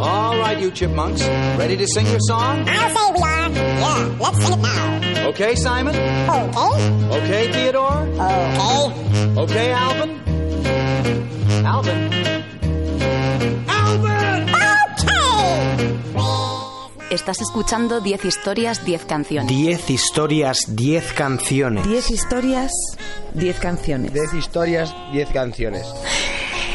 All right, you chipmunks. Ready to sing your song? I'll say we are. Yeah, let's sing it now. Okay, Simon? Okay. Okay, Theodore? Okay. Okay, Alvin? Alvin? Alvin! Okay. Estás escuchando 10 historias, 10 canciones. 10 historias, 10 canciones. 10 historias, 10 canciones. 10 historias, 10 canciones.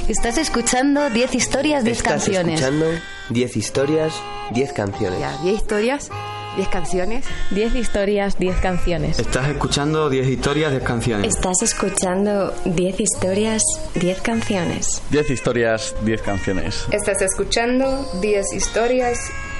Estás escuchando 10 historias, 10 Estás canciones. escuchando 10 historias, 10 canciones. Ya, 10 historias, 10 canciones. 10 historias, 10 canciones. Estás escuchando 10 historias, 10 canciones. Estás escuchando 10 historias, 10 canciones. 10 historias, 10 canciones. Estás escuchando 10 historias,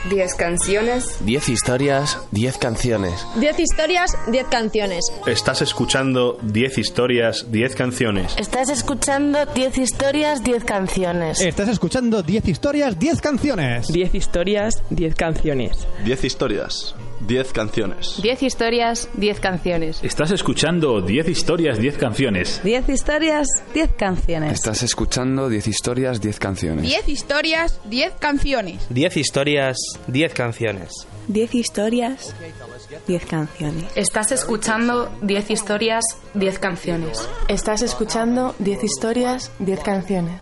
10 canciones. 10 historias, 10 canciones. 10 historias, 10 canciones. Estás escuchando 10 historias, 10 canciones. Estás escuchando 10 historias, 10 canciones. Estás escuchando 10 historias, 10 canciones. 10 historias, 10 canciones. 10 historias, 10 canciones. 10 historias, 10 canciones. Estás escuchando 10 historias, 10 canciones. 10 historias, 10 canciones. Estás escuchando 10 historias, 10 canciones. 10 historias, 10 canciones. 10 historias, 10 canciones. 10 historias, 10 canciones. Estás escuchando 10 historias, 10 canciones. Estás escuchando 10 historias, 10 canciones.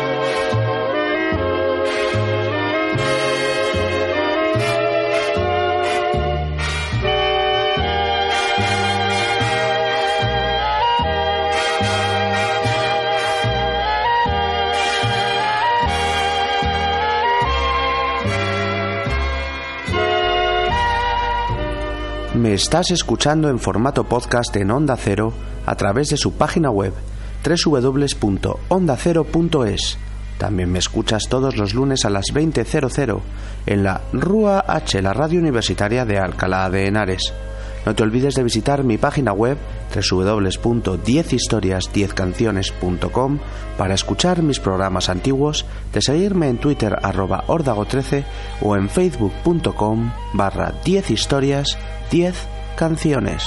Me estás escuchando en formato podcast en Onda Cero a través de su página web www.ondacero.es. También me escuchas todos los lunes a las 20.00 en la Rúa H, la radio universitaria de Alcalá de Henares. No te olvides de visitar mi página web www.10historias10canciones.com para escuchar mis programas antiguos, de seguirme en Twitter arroba órdago13 o en facebook.com barra 10 historias 10 canciones.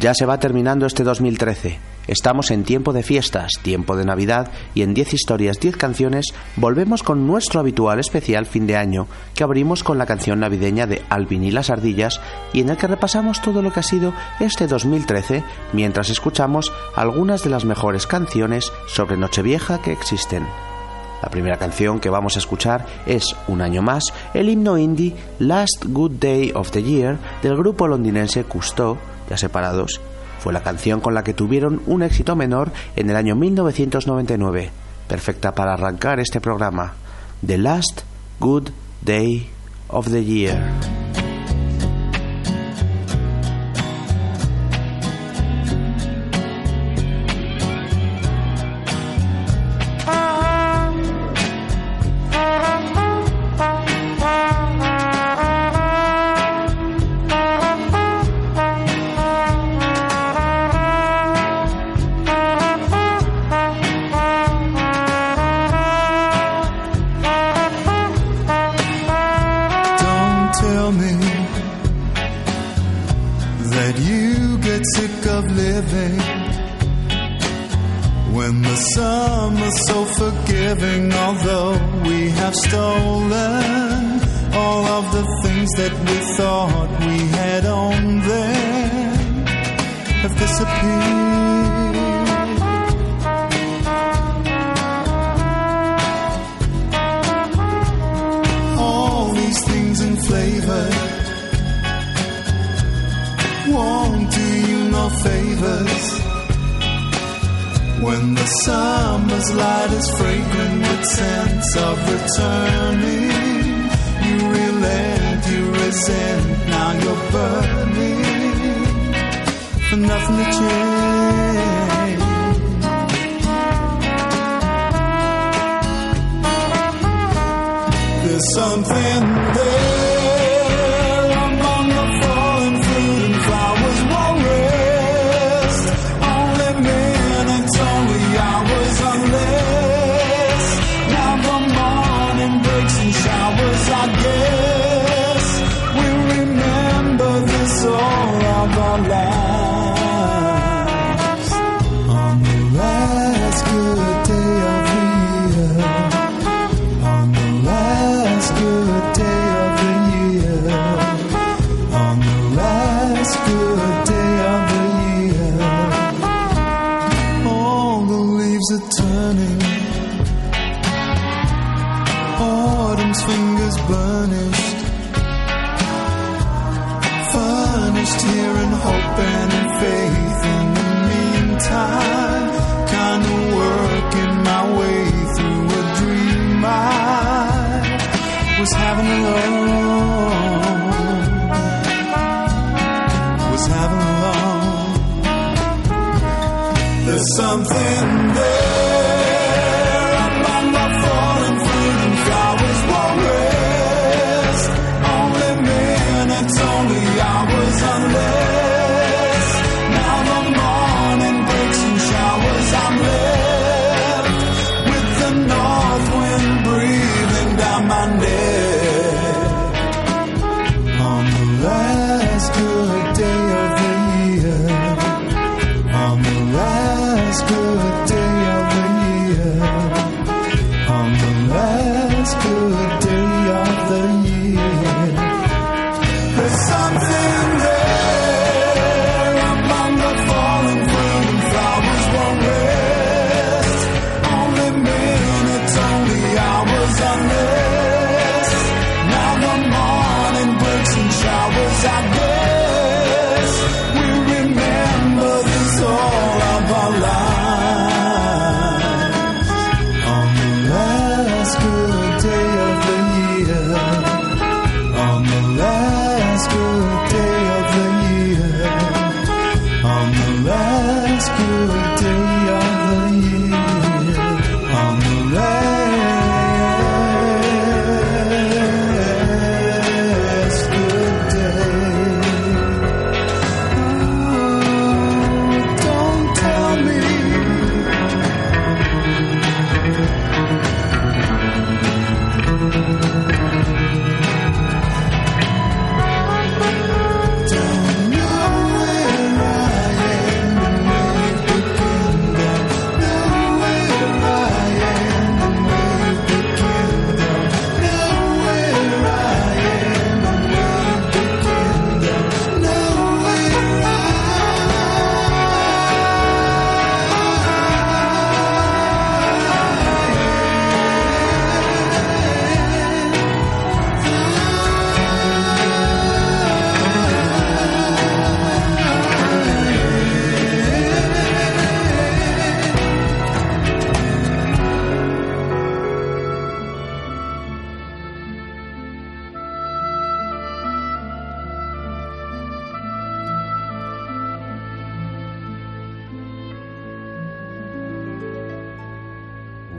Ya se va terminando este 2013. Estamos en tiempo de fiestas, tiempo de Navidad y en 10 historias, 10 canciones volvemos con nuestro habitual especial fin de año que abrimos con la canción navideña de Alvin y las ardillas y en el que repasamos todo lo que ha sido este 2013 mientras escuchamos algunas de las mejores canciones sobre Nochevieja que existen. La primera canción que vamos a escuchar es, un año más, el himno indie Last Good Day of the Year del grupo londinense Cousteau, ya separados. Fue la canción con la que tuvieron un éxito menor en el año 1999, perfecta para arrancar este programa. The Last Good Day of the Year. So forgiving. Although we have stolen all of the things that we thought we had on them have disappeared. all these things in flavor won't do you no favors when the summer's light is fragrant with sense of returning, you relent, you resent, now you're burning for nothing to change. There's something there.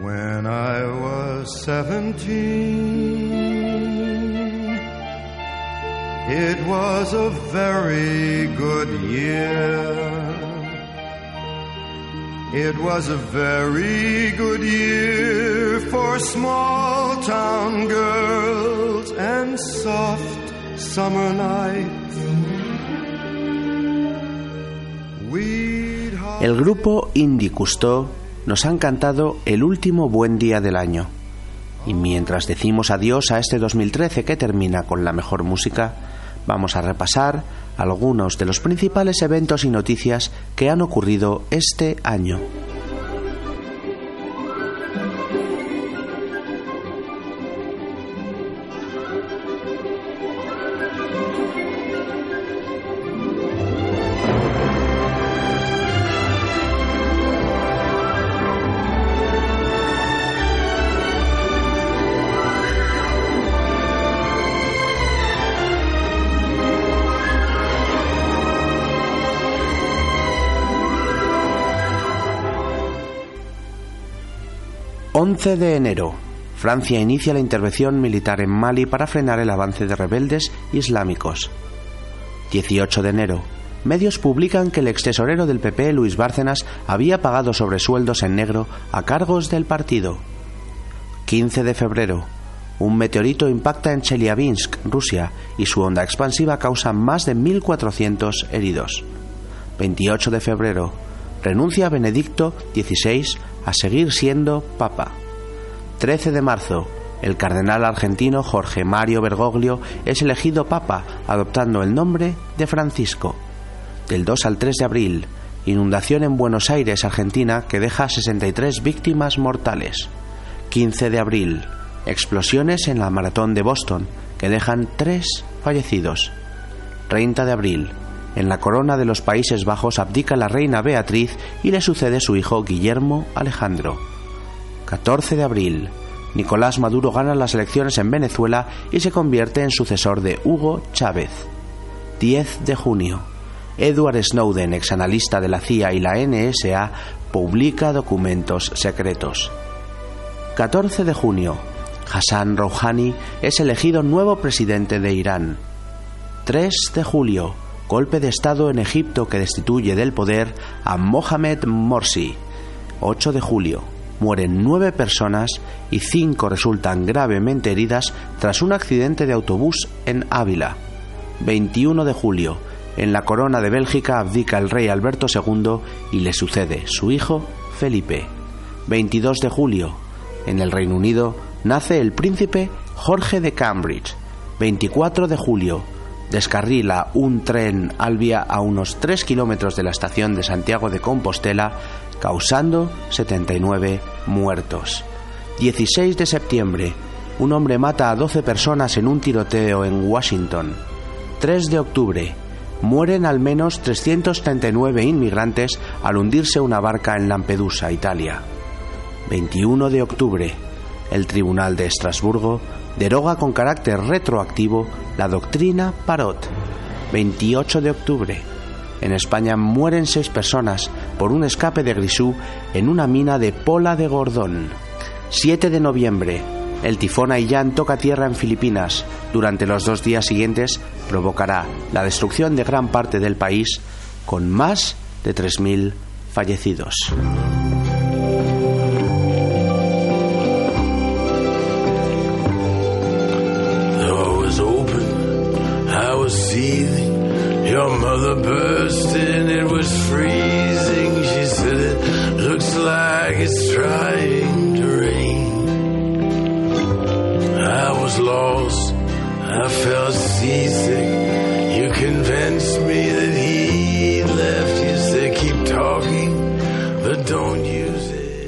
When I was seventeen, it was a very good year. It was a very good year for small town girls and soft summer nights. El grupo Indie Cousteau nos han cantado el último buen día del año. Y mientras decimos adiós a este 2013 que termina con la mejor música, vamos a repasar algunos de los principales eventos y noticias que han ocurrido este año. 11 de enero. Francia inicia la intervención militar en Mali para frenar el avance de rebeldes islámicos. 18 de enero. Medios publican que el ex tesorero del PP, Luis Bárcenas, había pagado sobresueldos en negro a cargos del partido. 15 de febrero. Un meteorito impacta en Chelyabinsk, Rusia, y su onda expansiva causa más de 1.400 heridos. 28 de febrero. Renuncia Benedicto XVI a seguir siendo papa. 13 de marzo. El cardenal argentino Jorge Mario Bergoglio es elegido papa, adoptando el nombre de Francisco. Del 2 al 3 de abril. Inundación en Buenos Aires, Argentina, que deja 63 víctimas mortales. 15 de abril. Explosiones en la maratón de Boston, que dejan 3 fallecidos. 30 de abril. En la corona de los Países Bajos abdica la reina Beatriz y le sucede su hijo Guillermo Alejandro. 14 de abril. Nicolás Maduro gana las elecciones en Venezuela y se convierte en sucesor de Hugo Chávez. 10 de junio. Edward Snowden, exanalista de la CIA y la NSA, publica documentos secretos. 14 de junio. Hassan Rouhani es elegido nuevo presidente de Irán. 3 de julio. Golpe de Estado en Egipto que destituye del poder a Mohamed Morsi. 8 de julio. Mueren nueve personas y cinco resultan gravemente heridas tras un accidente de autobús en Ávila. 21 de julio. En la corona de Bélgica abdica el rey Alberto II y le sucede su hijo Felipe. 22 de julio. En el Reino Unido nace el príncipe Jorge de Cambridge. 24 de julio. Descarrila un tren Albia a unos 3 kilómetros de la estación de Santiago de Compostela, causando 79 muertos. 16 de septiembre. Un hombre mata a 12 personas en un tiroteo en Washington. 3 de octubre. Mueren al menos 339 inmigrantes al hundirse una barca en Lampedusa, Italia. 21 de octubre. El Tribunal de Estrasburgo deroga con carácter retroactivo la doctrina Parot. 28 de octubre. En España mueren seis personas por un escape de grisú en una mina de Pola de Gordón. 7 de noviembre. El tifón Haiyan toca tierra en Filipinas. Durante los dos días siguientes provocará la destrucción de gran parte del país con más de 3.000 fallecidos.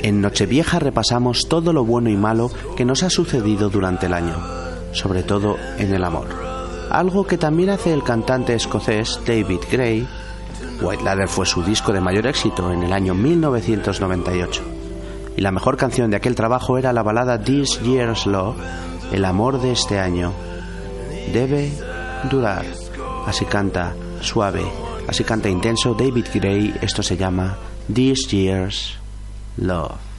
En Nochevieja repasamos todo lo bueno y malo que nos ha sucedido durante el año, sobre todo en el amor. Algo que también hace el cantante escocés David Gray. White Ladder fue su disco de mayor éxito en el año 1998. Y la mejor canción de aquel trabajo era la balada This Year's Love, El amor de este año. Debe durar. Así canta suave, así canta intenso David Gray. Esto se llama This Year's Love.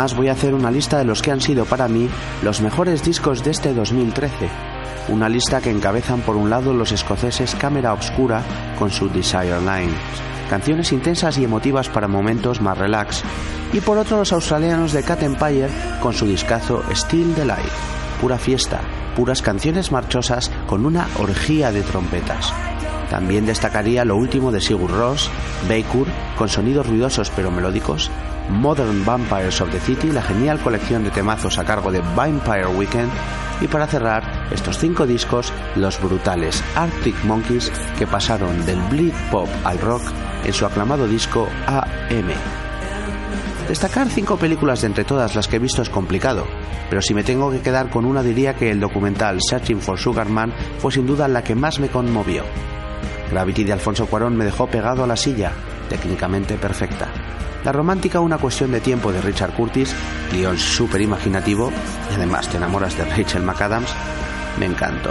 Un año más voy a hacer una lista de los que han sido para mí los mejores discos de este 2013. Una lista que encabezan por un lado los escoceses Cámara Obscura con su Desire Lines, canciones intensas y emotivas para momentos más relax, y por otro los australianos de Cat Empire con su discazo Still the Light, pura fiesta, puras canciones marchosas con una orgía de trompetas. También destacaría lo último de Sigur Ross, Baker, con sonidos ruidosos pero melódicos, Modern Vampires of the City, la genial colección de temazos a cargo de Vampire Weekend, y para cerrar estos cinco discos, los brutales Arctic Monkeys que pasaron del bleed pop al rock en su aclamado disco AM. Destacar cinco películas de entre todas las que he visto es complicado, pero si me tengo que quedar con una diría que el documental Searching for Sugar Man fue sin duda la que más me conmovió. Gravity de Alfonso Cuarón me dejó pegado a la silla, técnicamente perfecta. La romántica Una cuestión de tiempo de Richard Curtis, guion súper imaginativo, y además te enamoras de Rachel McAdams, me encantó.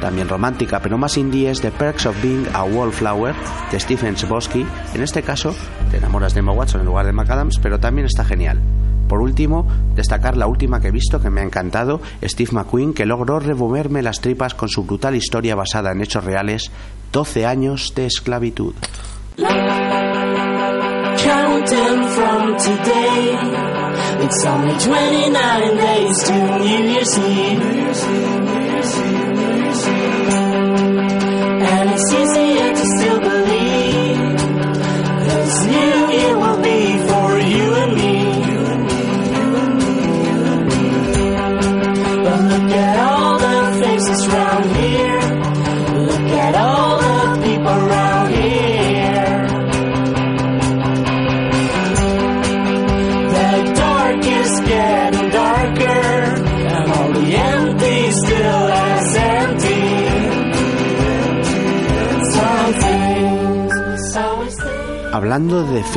También romántica, pero más indie es The Perks of Being a Wallflower de Stephen Chbosky. En este caso, te enamoras de Emma Watson en lugar de McAdams, pero también está genial. Por último, destacar la última que he visto que me ha encantado, Steve McQueen, que logró removerme las tripas con su brutal historia basada en hechos reales, 12 años de esclavitud. Counting from today, it's only 29 days to New Year's Eve.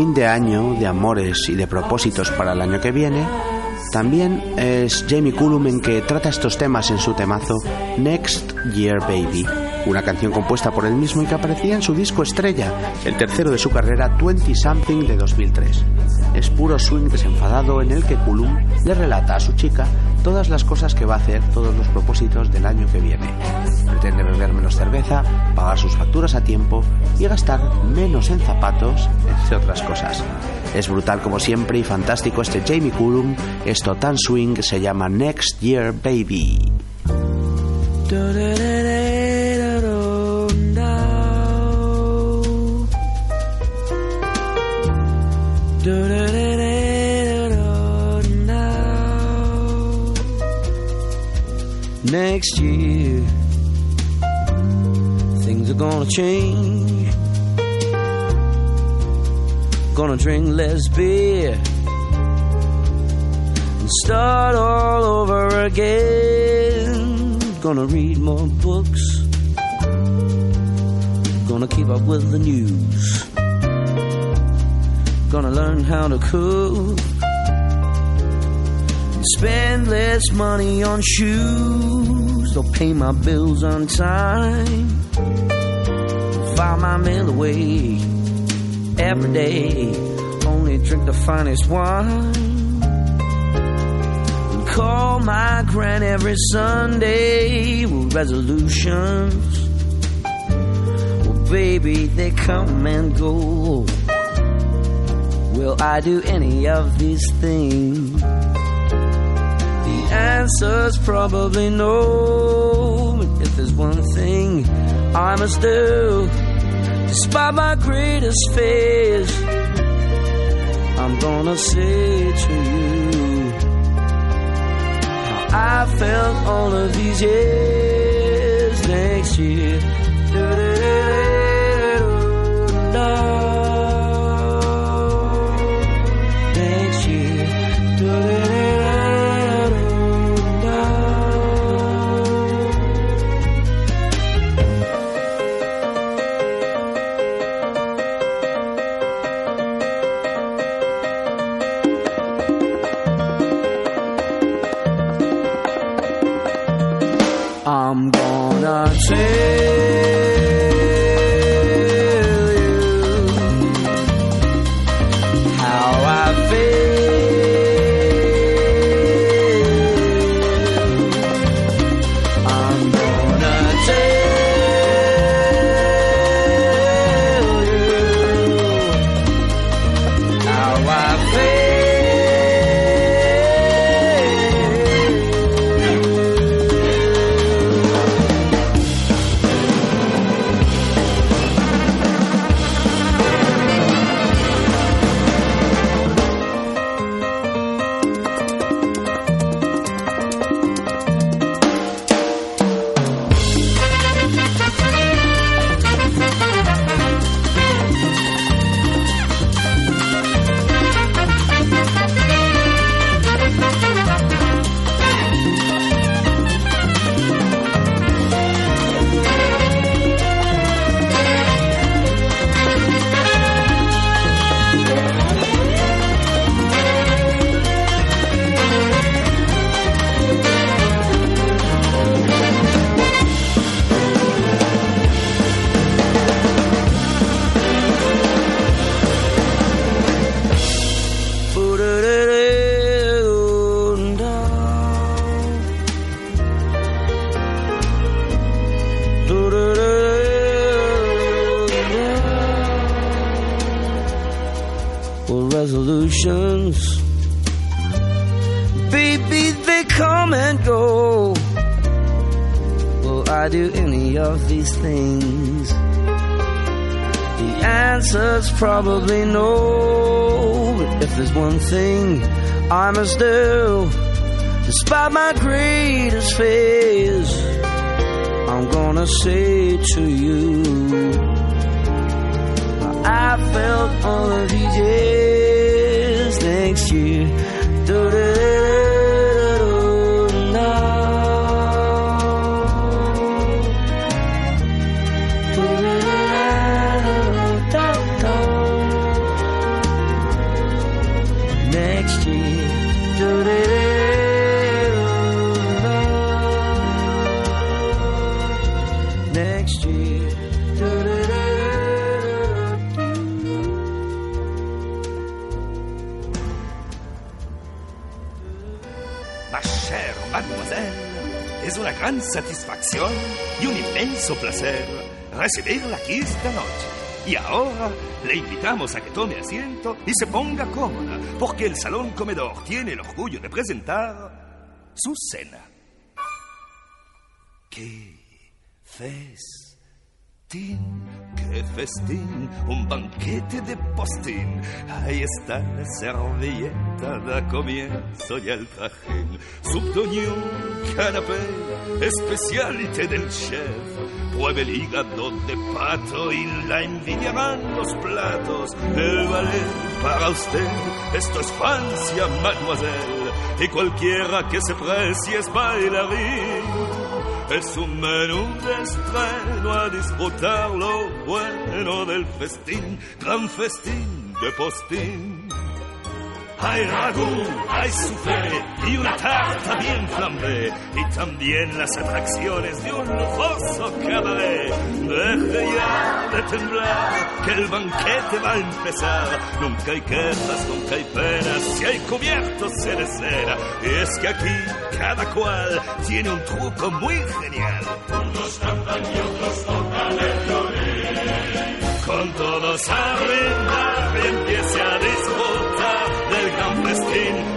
Fin de año, de amores y de propósitos para el año que viene, también es Jamie Cullum en que trata estos temas en su temazo Next Year Baby, una canción compuesta por él mismo y que aparecía en su disco estrella, el tercero de su carrera 20 Something de 2003. Es puro swing desenfadado en el que Cullum le relata a su chica todas las cosas que va a hacer, todos los propósitos del año que viene. Pretende beber menos cerveza, pagar sus facturas a tiempo y gastar menos en zapatos, entre otras cosas. Es brutal como siempre y fantástico este Jamie Cullum, esto tan swing se llama Next Year Baby. Next year, gonna change. Gonna drink less beer and start all over again. Gonna read more books. Gonna keep up with the news. Gonna learn how to cook. Spend less money on shoes. They'll pay my bills on time. File my mail away every day. Only drink the finest wine. And call my gran every Sunday with resolutions. Well, baby, they come and go. Will I do any of these things? The answer's probably no. But if there's one thing I must do, despite my greatest fears, I'm gonna say to you how I felt all of these years next year. Next sei. Probably know if there's one thing I must do, despite my greatest fears, I'm gonna say to you, I felt all of these years next year. Satisfacción y un inmenso placer recibirla aquí esta noche. Y ahora le invitamos a que tome asiento y se ponga cómoda, porque el salón comedor tiene el orgullo de presentar su cena. ¡Qué festín! ¡Qué festín! Un banquete de postín. Ahí está la servilleta, da comienzo y el trajín. Subdoñón, canapé, especialité del chef. Pruebe el hígado de pato y la envidiarán los platos. El ballet para usted, esto es Francia, mademoiselle. Y cualquiera que se precie es bailarín. Es un menú de estreno a disfrutar lo bueno del festín, gran festín de postín. Hay ragú, hay soufflé y una tarta bien flambé. Y también las atracciones de un lujoso cabaret. Deje ya de temblar, que el banquete va a empezar. Nunca hay quejas, nunca hay penas, si hay cubiertos se de cera. Y es que aquí cada cual tiene un truco muy genial. Unos cantan y otros tocan el violín. Con todos a brindar y empiece a disfrutar.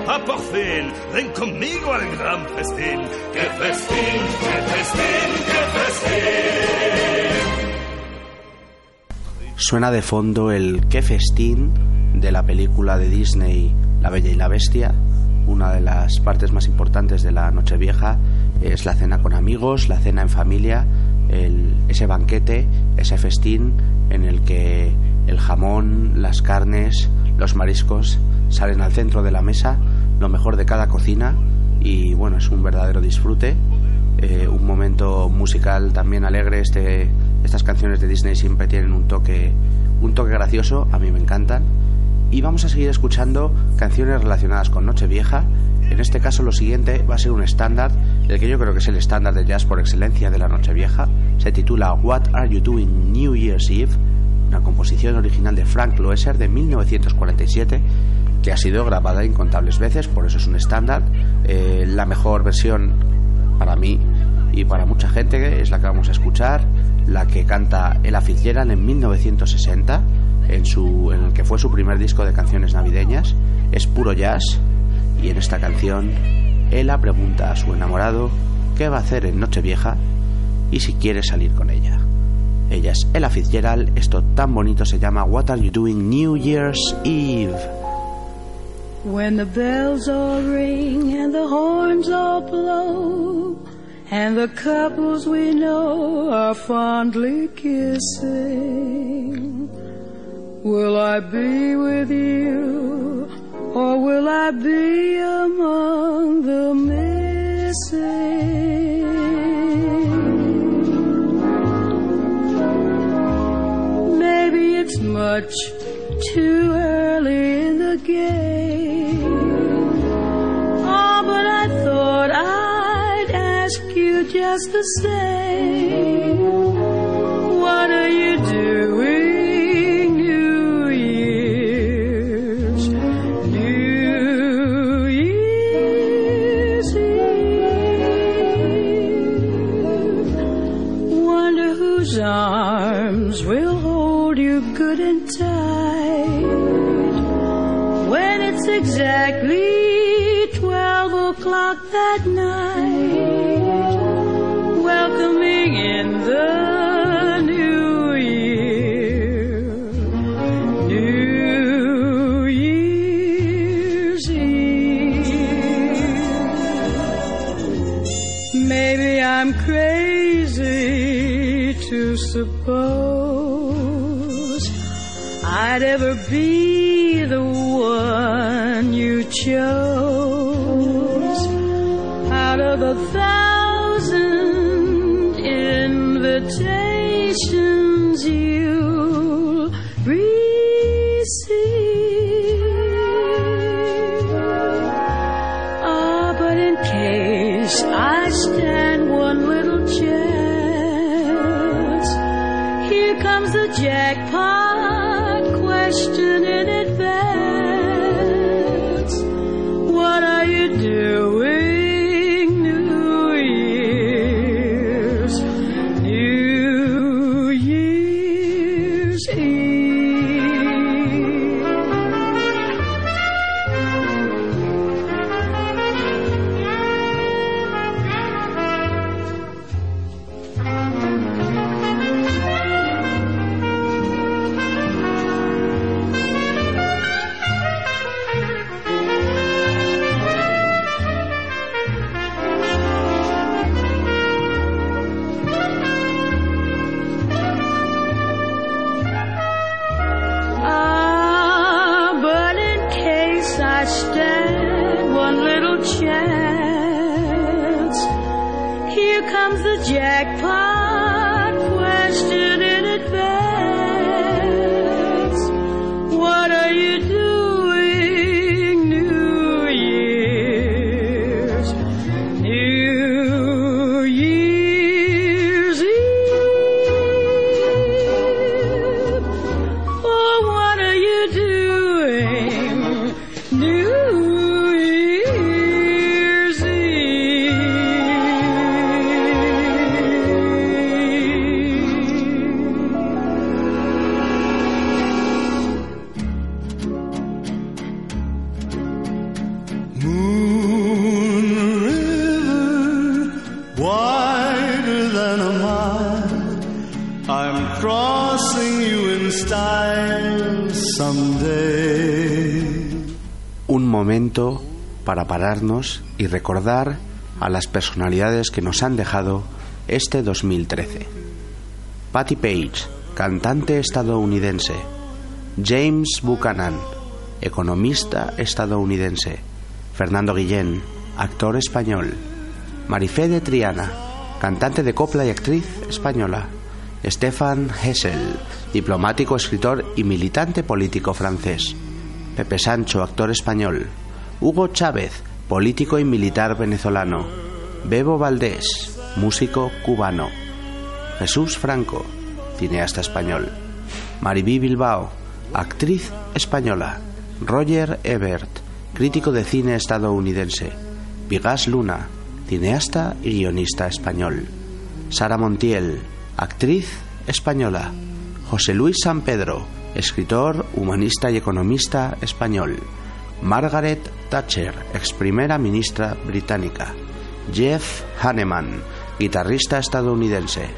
A por fin, ven conmigo al gran festín. ¡Qué festín, qué festín, qué festín! Suena de fondo el Qué festín de la película de Disney La Bella y la Bestia. Una de las partes más importantes de la Nochevieja es la cena con amigos, la cena en familia, ese banquete, ese festín en el que el jamón, las carnes, los mariscos salen al centro de la mesa, lo mejor de cada cocina y bueno, es un verdadero disfrute. Eh, un momento musical también alegre. Este, estas canciones de Disney siempre tienen un toque, un toque gracioso, a mí me encantan. Y vamos a seguir escuchando canciones relacionadas con Nochevieja. En este caso lo siguiente va a ser un estándar, el que yo creo que es el estándar de jazz por excelencia de la Nochevieja. Se titula What Are You Doing New Year's Eve, una composición original de Frank Loesser de 1947 que ha sido grabada incontables veces, por eso es un estándar. Eh, la mejor versión para mí y para mucha gente es la que vamos a escuchar, la que canta Ella Fitzgerald en 1960, en, su, en el que fue su primer disco de canciones navideñas. Es puro jazz y en esta canción Ella pregunta a su enamorado qué va a hacer en Nochevieja y si quiere salir con ella. Ella es Ella Fitzgerald, esto tan bonito se llama What Are You Doing New Year's Eve. When the bells all ring and the horns all blow, and the couples we know are fondly kissing, will I be with you, or will I be among the missing? Maybe it's much too early in the game. You just the same. What are you doing, New Year's? New Year's Eve. Wonder whose arms will hold you good and tight when it's exactly twelve o'clock that night, in the new year, New Year's Eve. Maybe I'm crazy to suppose I'd ever be the one you chose y recordar a las personalidades que nos han dejado este 2013. Patti Page, cantante estadounidense. James Buchanan, economista estadounidense. Fernando Guillén, actor español. Marifé de Triana, cantante de copla y actriz española. Stefan Hessel, diplomático, escritor y militante político francés. Pepe Sancho, actor español. Hugo Chávez, político y militar venezolano. Bebo Valdés, músico cubano. Jesús Franco, cineasta español. Maribí Bilbao, actriz española. Roger Ebert, crítico de cine estadounidense. Vigas Luna, cineasta y guionista español. Sara Montiel, actriz española. José Luis San Pedro, escritor, humanista y economista español. Margaret Thatcher, ex primera ministra británica. Jeff Hanneman, guitarrista estadounidense.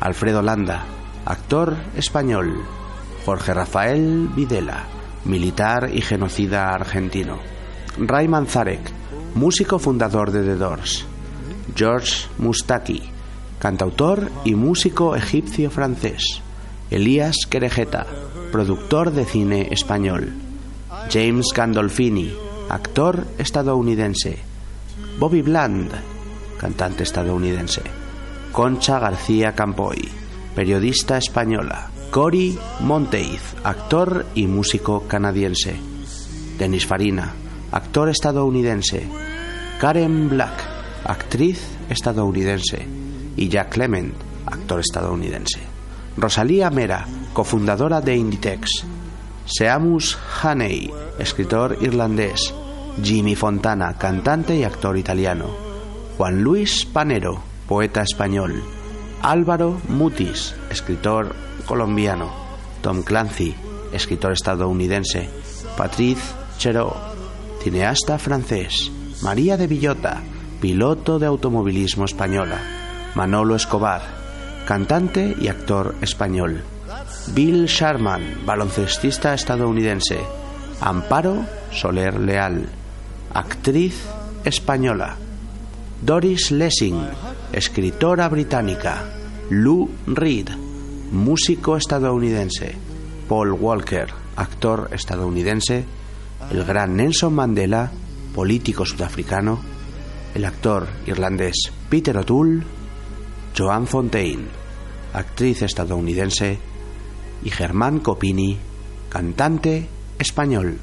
Alfredo Landa, actor español. Jorge Rafael Videla, militar y genocida argentino. Ray Manzarek, músico fundador de The Doors. George Mustaki, cantautor y músico egipcio-francés. Elías Querejeta, productor de cine español. James Gandolfini, actor estadounidense. Bobby Bland, cantante estadounidense. Concha García Campoy, periodista española. Cory Monteith, actor y músico canadiense. Denis Farina, actor estadounidense. Karen Black, actriz estadounidense. Y Jack Clement, actor estadounidense. Rosalía Mera, cofundadora de Inditex. Seamus Haney, escritor irlandés. Jimmy Fontana, cantante y actor italiano. Juan Luis Panero, poeta español. Álvaro Mutis, escritor colombiano. Tom Clancy, escritor estadounidense. Patrice Cherot, cineasta francés. María de Villota, piloto de automovilismo española. Manolo Escobar, cantante y actor español. Bill Sharman, baloncestista estadounidense. Amparo Soler Leal, actriz española. Doris Lessing, escritora británica. Lou Reed, músico estadounidense. Paul Walker, actor estadounidense. El gran Nelson Mandela, político sudafricano. El actor irlandés Peter O'Toole. Joan Fontaine, actriz estadounidense. Y Germán Copini, cantante español.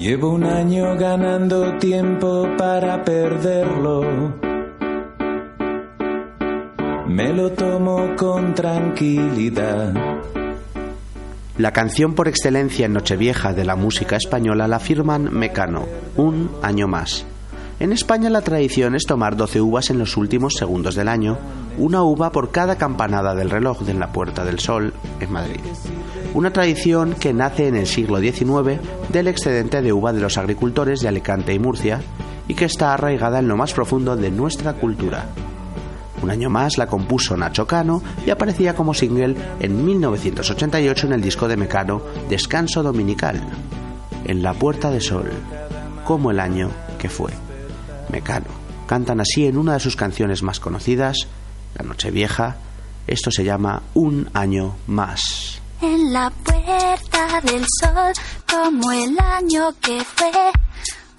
Llevo un año ganando tiempo para perderlo. Me lo tomo con tranquilidad. La canción por excelencia en Nochevieja de la música española la firman Mecano, un año más. En España la tradición es tomar 12 uvas en los últimos segundos del año, una uva por cada campanada del reloj de la Puerta del Sol en Madrid. Una tradición que nace en el siglo XIX del excedente de uva de los agricultores de Alicante y Murcia y que está arraigada en lo más profundo de nuestra cultura. Un año más la compuso Nacho Cano y aparecía como single en 1988 en el disco de Mecano Descanso Dominical, En la Puerta de Sol, como el año que fue. Mecano cantan así en una de sus canciones más conocidas, La Noche Vieja. Esto se llama Un año más. En la puerta del sol, como el año que fue.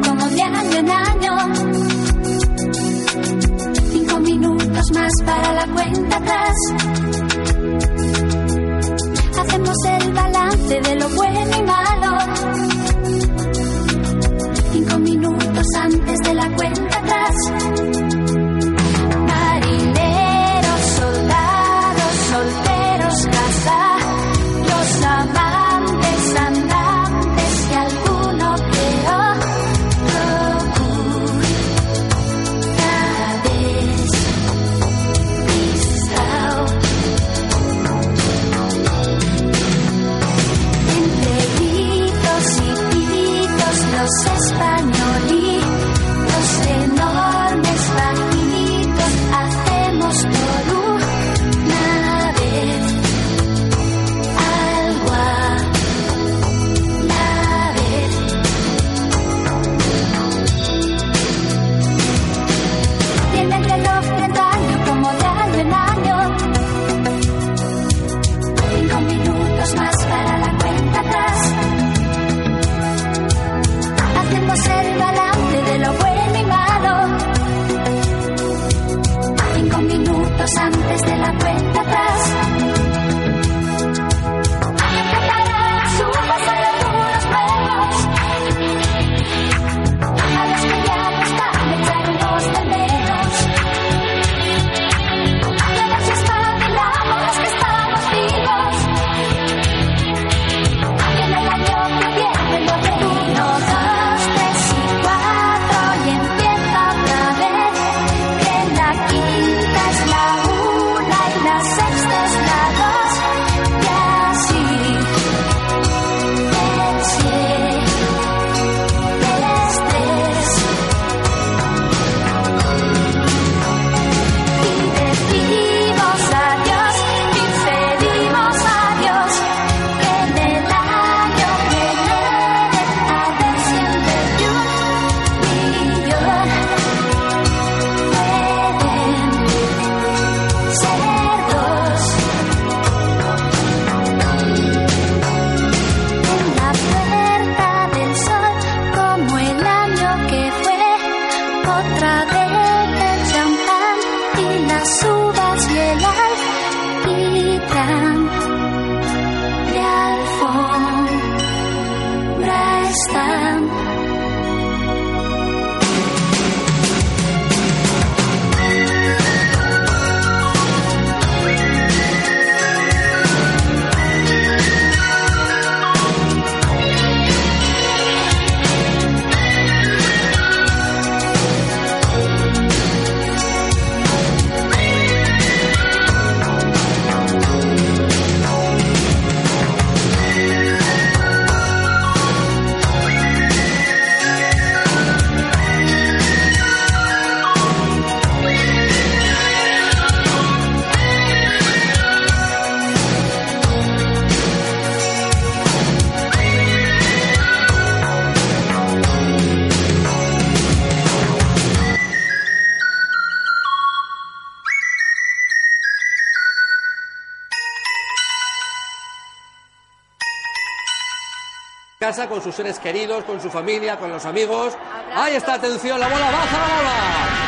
como de año en año. Cinco minutos más para la cuenta atrás. Hacemos el balance de lo bueno y malo. Cinco minutos antes de la cuenta. casa con sus seres queridos, con su familia, con los amigos. Ahí está, atención, la bola, baja la bola.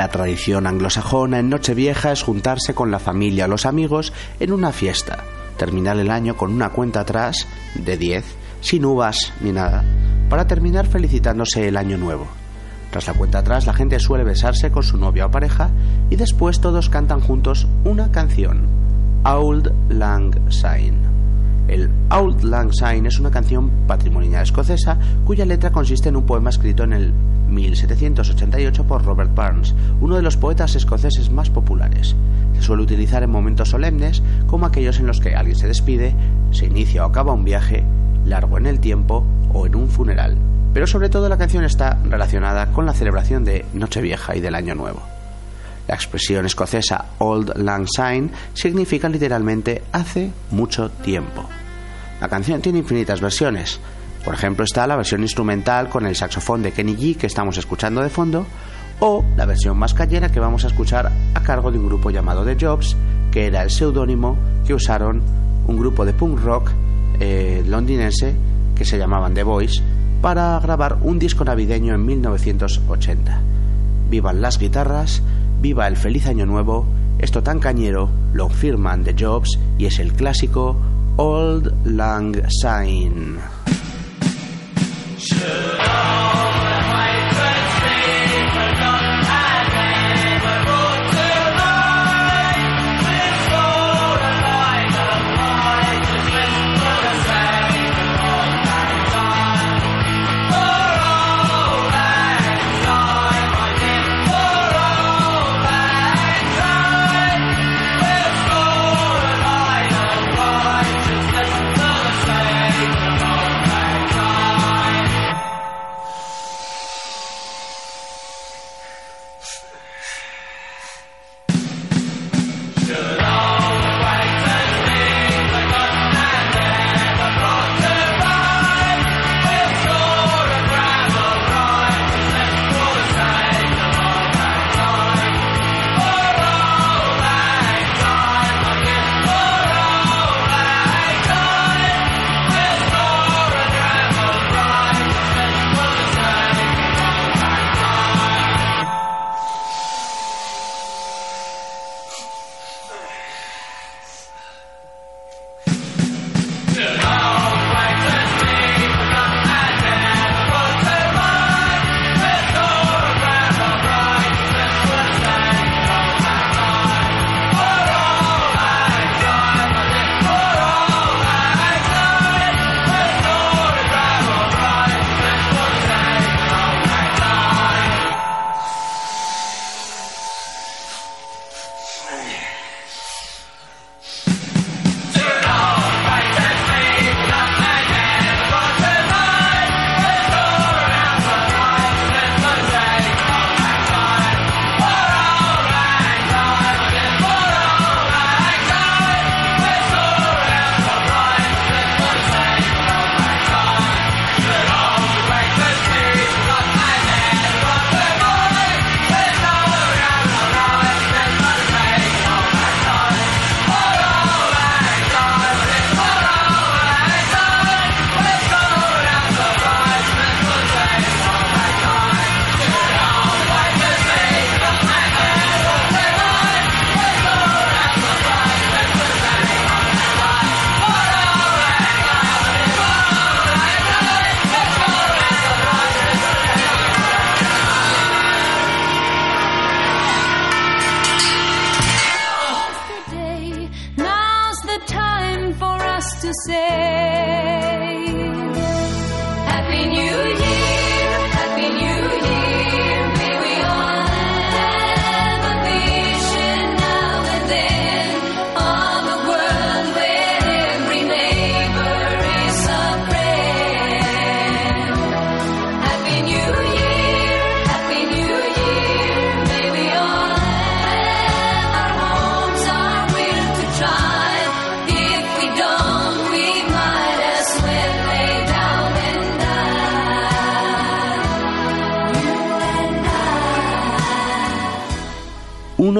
La tradición anglosajona en Nochevieja es juntarse con la familia o los amigos en una fiesta, terminar el año con una cuenta atrás de 10, sin uvas ni nada, para terminar felicitándose el año nuevo. Tras la cuenta atrás, la gente suele besarse con su novia o pareja y después todos cantan juntos una canción, Auld Lang Syne. El Auld Lang Syne es una canción patrimonial escocesa cuya letra consiste en un poema escrito en el 1788 por Robert Burns, uno de los poetas escoceses más populares. Se suele utilizar en momentos solemnes como aquellos en los que alguien se despide, se inicia o acaba un viaje largo en el tiempo o en un funeral. Pero sobre todo la canción está relacionada con la celebración de Nochevieja y del Año Nuevo. La expresión escocesa Old Lang Syne significa literalmente hace mucho tiempo. La canción tiene infinitas versiones. Por ejemplo, está la versión instrumental con el saxofón de Kenny G que estamos escuchando de fondo, o la versión más callera que vamos a escuchar a cargo de un grupo llamado The Jobs, que era el seudónimo que usaron un grupo de punk rock eh, londinense que se llamaban The Boys para grabar un disco navideño en 1980. Vivan las guitarras, viva el feliz año nuevo, esto tan cañero lo firman The Jobs y es el clásico Old Lang Syne. church.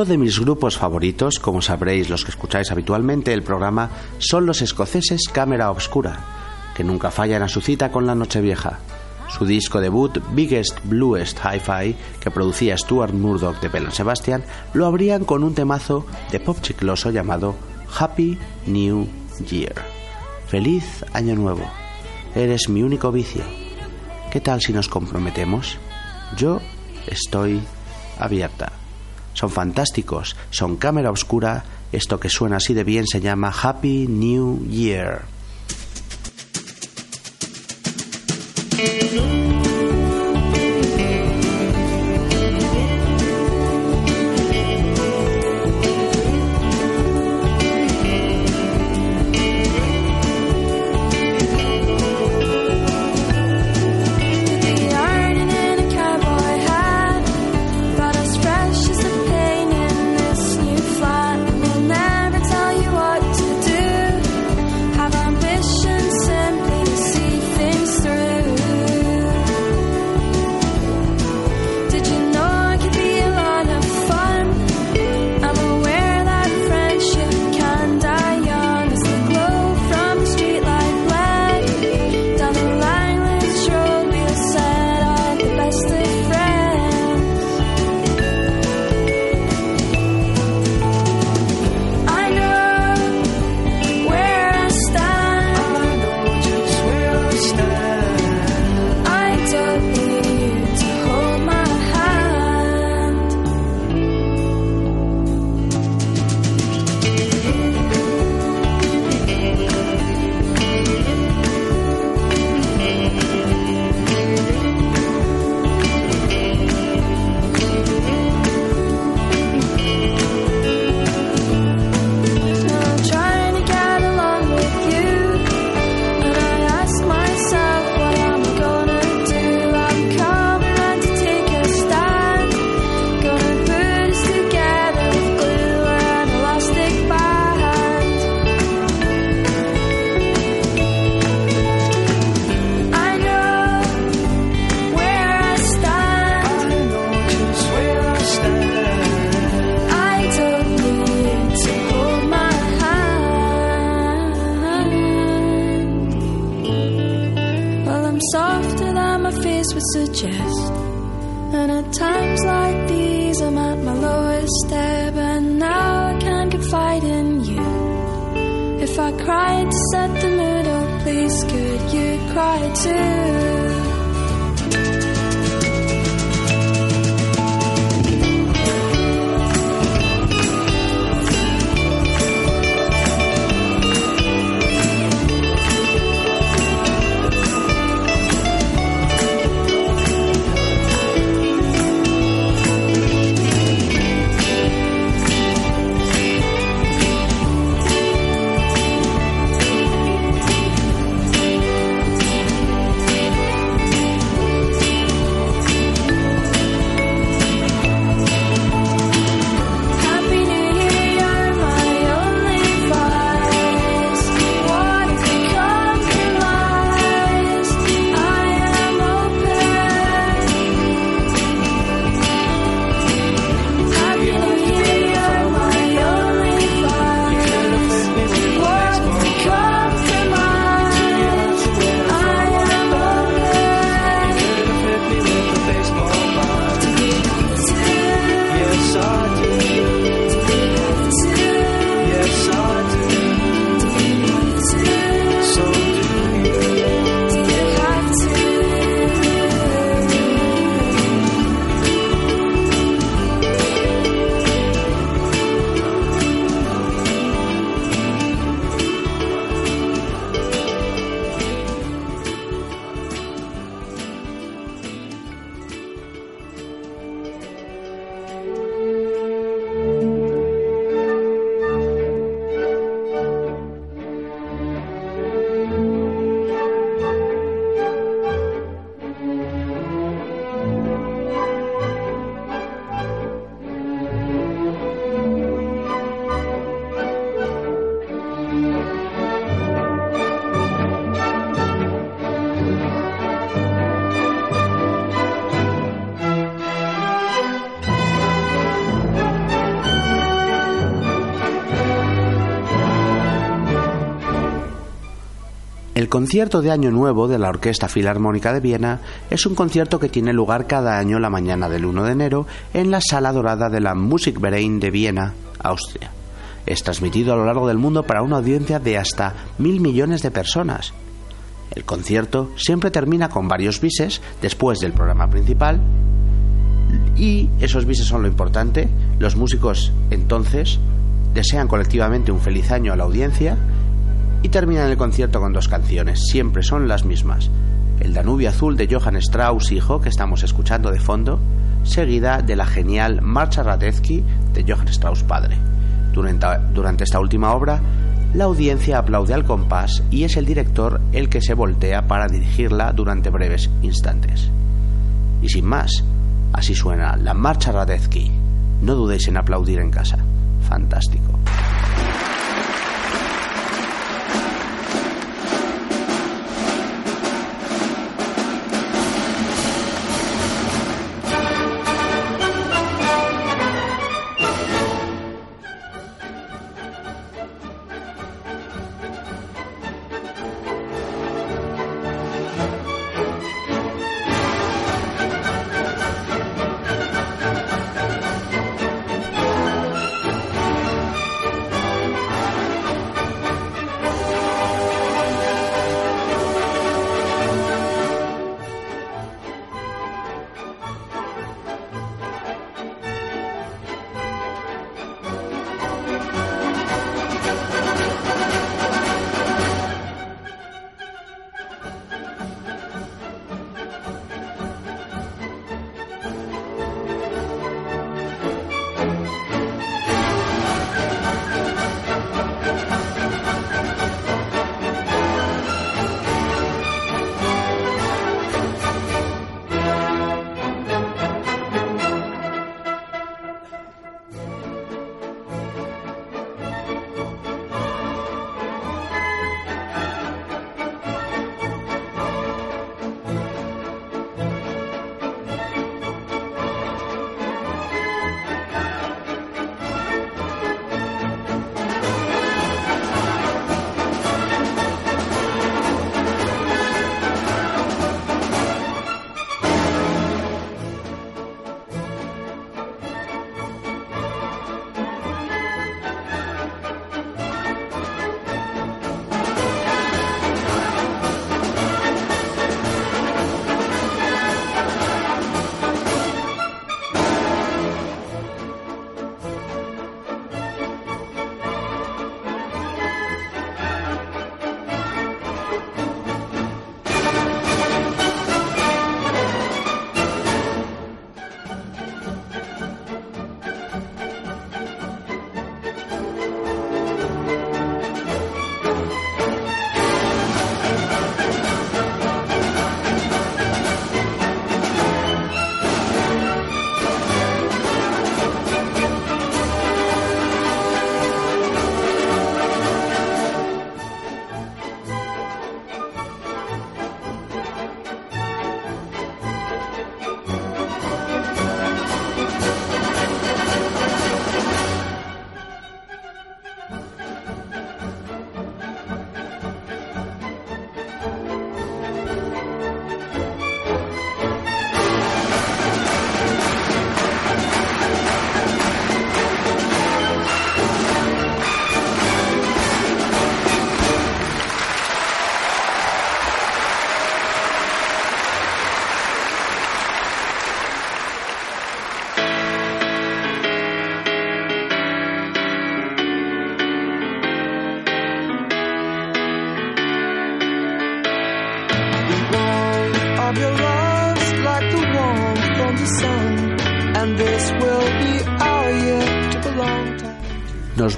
Uno de mis grupos favoritos, como sabréis los que escucháis habitualmente el programa, son los escoceses Cámara Obscura, que nunca fallan a su cita con la Nochevieja. Su disco debut, Biggest Bluest Hi-Fi, que producía Stuart Murdoch de Belen Sebastian, lo abrían con un temazo de pop chicloso llamado Happy New Year. Feliz Año Nuevo. Eres mi único vicio. ¿Qué tal si nos comprometemos? Yo estoy abierta. Son fantásticos, son cámara oscura, esto que suena así de bien se llama Happy New Year. El concierto de Año Nuevo de la Orquesta Filarmónica de Viena es un concierto que tiene lugar cada año la mañana del 1 de enero en la Sala Dorada de la Musikverein de Viena, Austria. Es transmitido a lo largo del mundo para una audiencia de hasta mil millones de personas. El concierto siempre termina con varios bises después del programa principal y esos bises son lo importante. Los músicos entonces desean colectivamente un feliz año a la audiencia y terminan el concierto con dos canciones, siempre son las mismas. El Danubio Azul de Johann Strauss, hijo, que estamos escuchando de fondo, seguida de la genial Marcha Radetzky de Johann Strauss, padre. Durante, durante esta última obra, la audiencia aplaude al compás y es el director el que se voltea para dirigirla durante breves instantes. Y sin más, así suena la Marcha Radetzky. No dudéis en aplaudir en casa. Fantástico.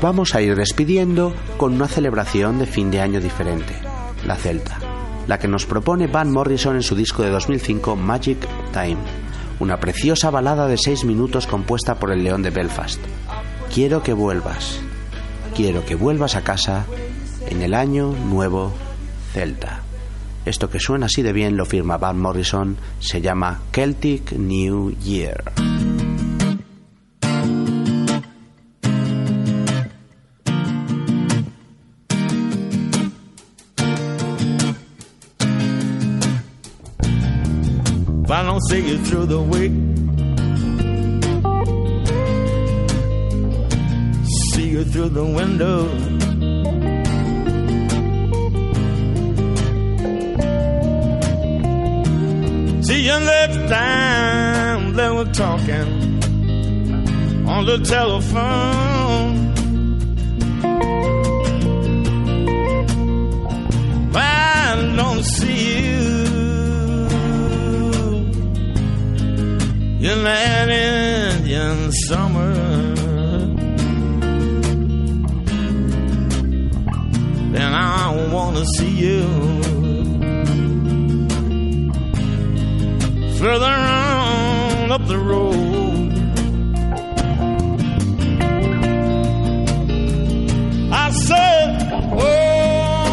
Vamos a ir despidiendo con una celebración de fin de año diferente, la Celta, la que nos propone Van Morrison en su disco de 2005 Magic Time, una preciosa balada de seis minutos compuesta por el León de Belfast. Quiero que vuelvas, quiero que vuelvas a casa en el año nuevo Celta. Esto que suena así de bien lo firma Van Morrison, se llama Celtic New Year. See you through the week. See you through the window. See you next time they were talking on the telephone. I don't see you. In that Indian summer. Then I wanna see you further on up the road. I said, Oh,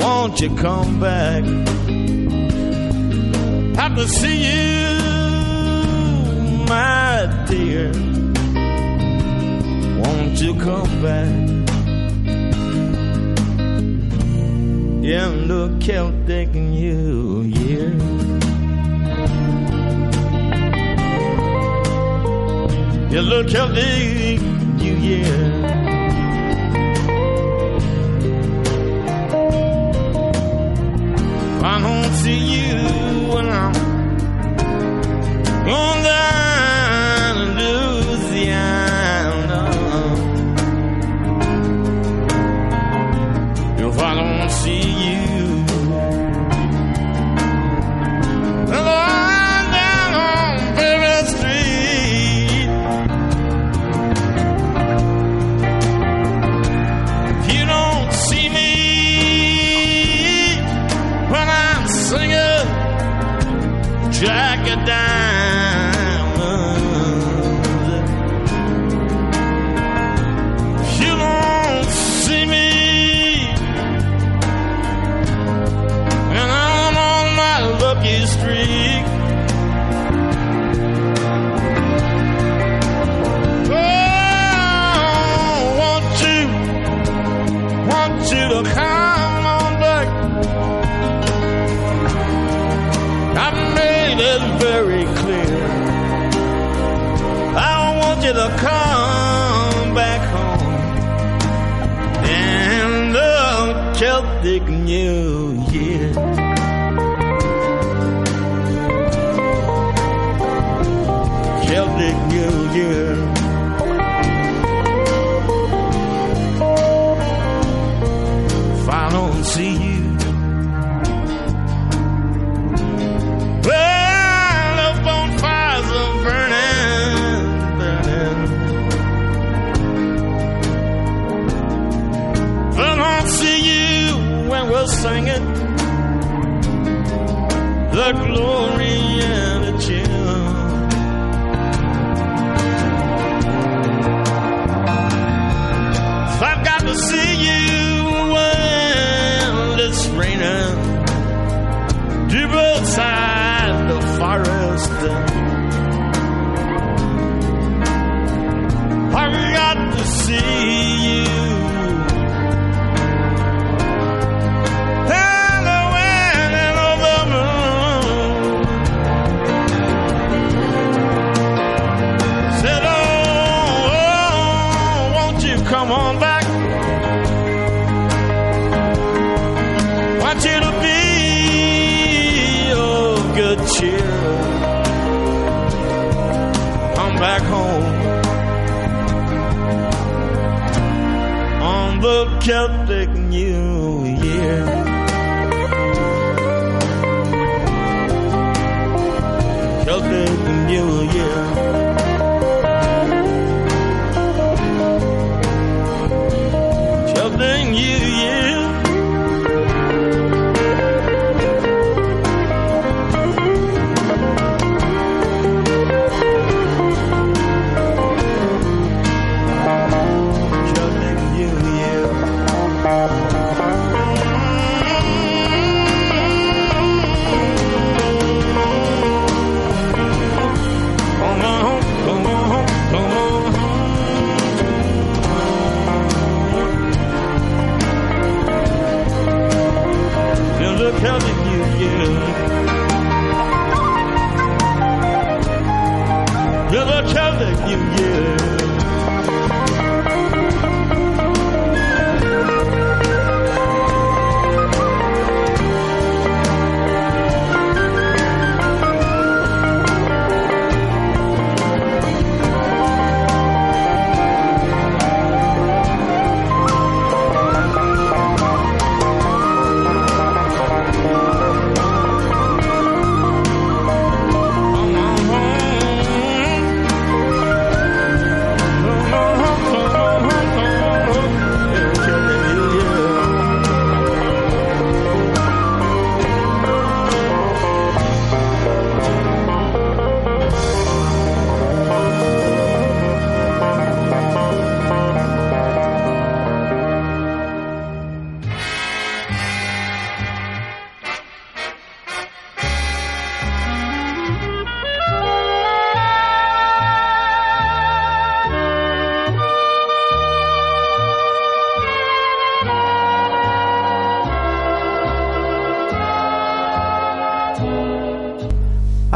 won't you come back? Have to see you my dear. Won't you come back? In the Celtic New Year. In the Celtic New Year. I don't see you when I'm on down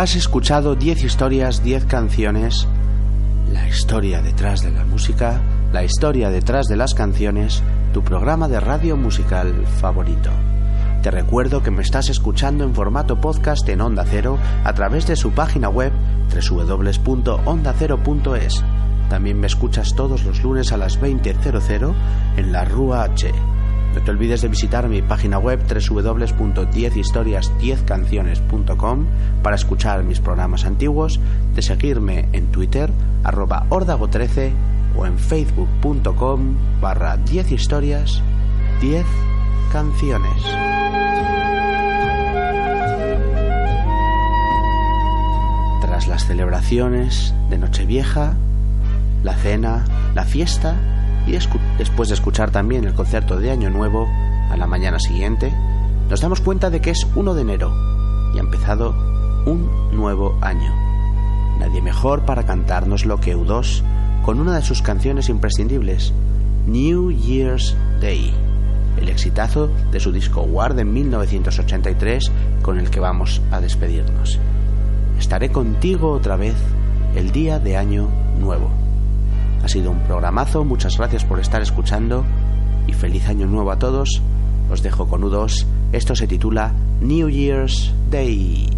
Has escuchado 10 historias, 10 canciones, la historia detrás de la música, la historia detrás de las canciones, tu programa de radio musical favorito. Te recuerdo que me estás escuchando en formato podcast en Onda Cero a través de su página web www.ondacero.es. También me escuchas todos los lunes a las 20.00 en la Rúa H. No te olvides de visitar mi página web www.10historias10canciones.com para escuchar mis programas antiguos, de seguirme en Twitter, arroba ordago13 o en facebook.com barra 10 historias 10 canciones. Tras las celebraciones de Nochevieja, la cena, la fiesta y después de escuchar también el concierto de Año Nuevo a la mañana siguiente, nos damos cuenta de que es 1 de enero y ha empezado un nuevo año. Nadie mejor para cantárnoslo que U2 con una de sus canciones imprescindibles, New Year's Day, el exitazo de su disco Ward en 1983 con el que vamos a despedirnos. Estaré contigo otra vez el día de Año Nuevo. Ha sido un programazo, muchas gracias por estar escuchando y feliz año nuevo a todos. Os dejo con U2, esto se titula New Year's Day.